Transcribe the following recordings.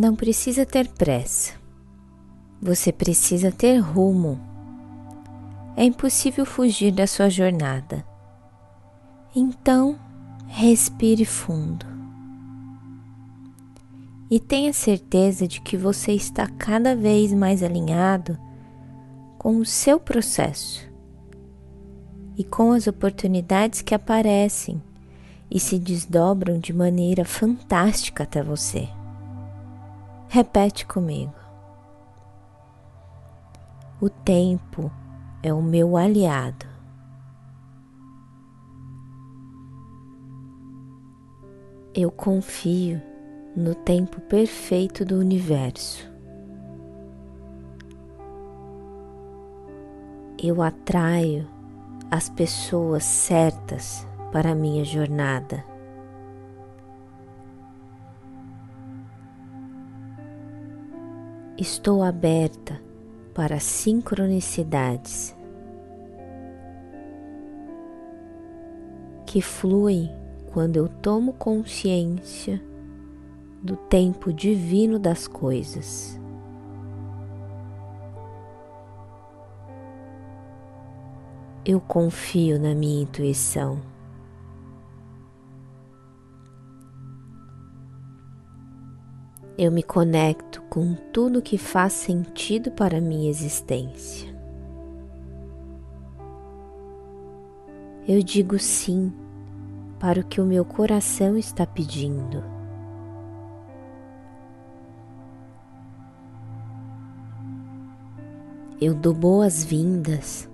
Não precisa ter pressa. Você precisa ter rumo. É impossível fugir da sua jornada. Então, respire fundo. E tenha certeza de que você está cada vez mais alinhado com o seu processo e com as oportunidades que aparecem e se desdobram de maneira fantástica até você. Repete comigo. O tempo é o meu aliado. Eu confio no tempo perfeito do universo. Eu atraio as pessoas certas para a minha jornada. Estou aberta para sincronicidades que fluem quando eu tomo consciência do tempo divino das coisas. Eu confio na minha intuição. eu me conecto com tudo que faz sentido para minha existência. Eu digo sim para o que o meu coração está pedindo. Eu dou boas-vindas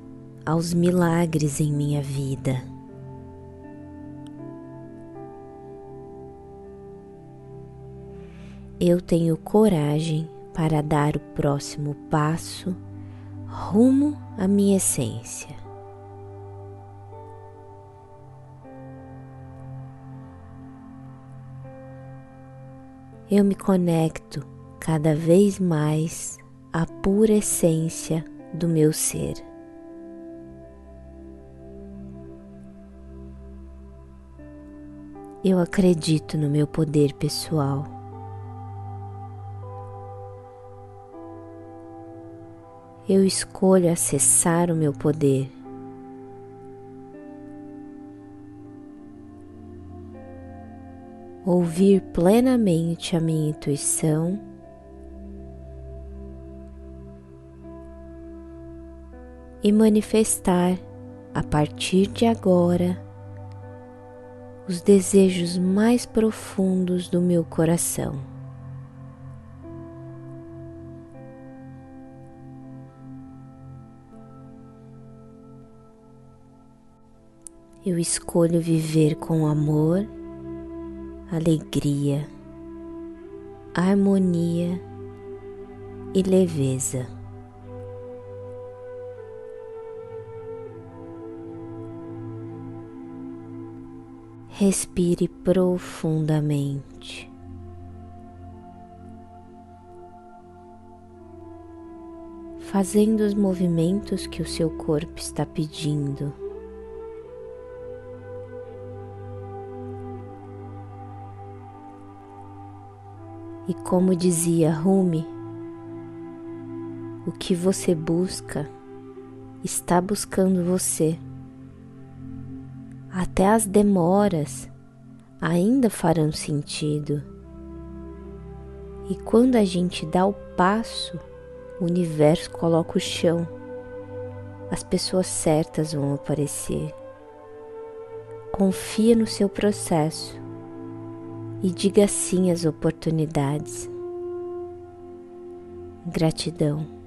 aos milagres em minha vida. Eu tenho coragem para dar o próximo passo rumo à minha essência. Eu me conecto cada vez mais à pura essência do meu ser. Eu acredito no meu poder pessoal. Eu escolho acessar o meu poder. Ouvir plenamente a minha intuição. E manifestar a partir de agora os desejos mais profundos do meu coração. Eu escolho viver com amor, alegria, harmonia e leveza. Respire profundamente. Fazendo os movimentos que o seu corpo está pedindo. E como dizia Rumi, o que você busca está buscando você. Até as demoras ainda farão sentido. E quando a gente dá o passo, o universo coloca o chão. As pessoas certas vão aparecer. Confia no seu processo e diga sim às oportunidades. Gratidão.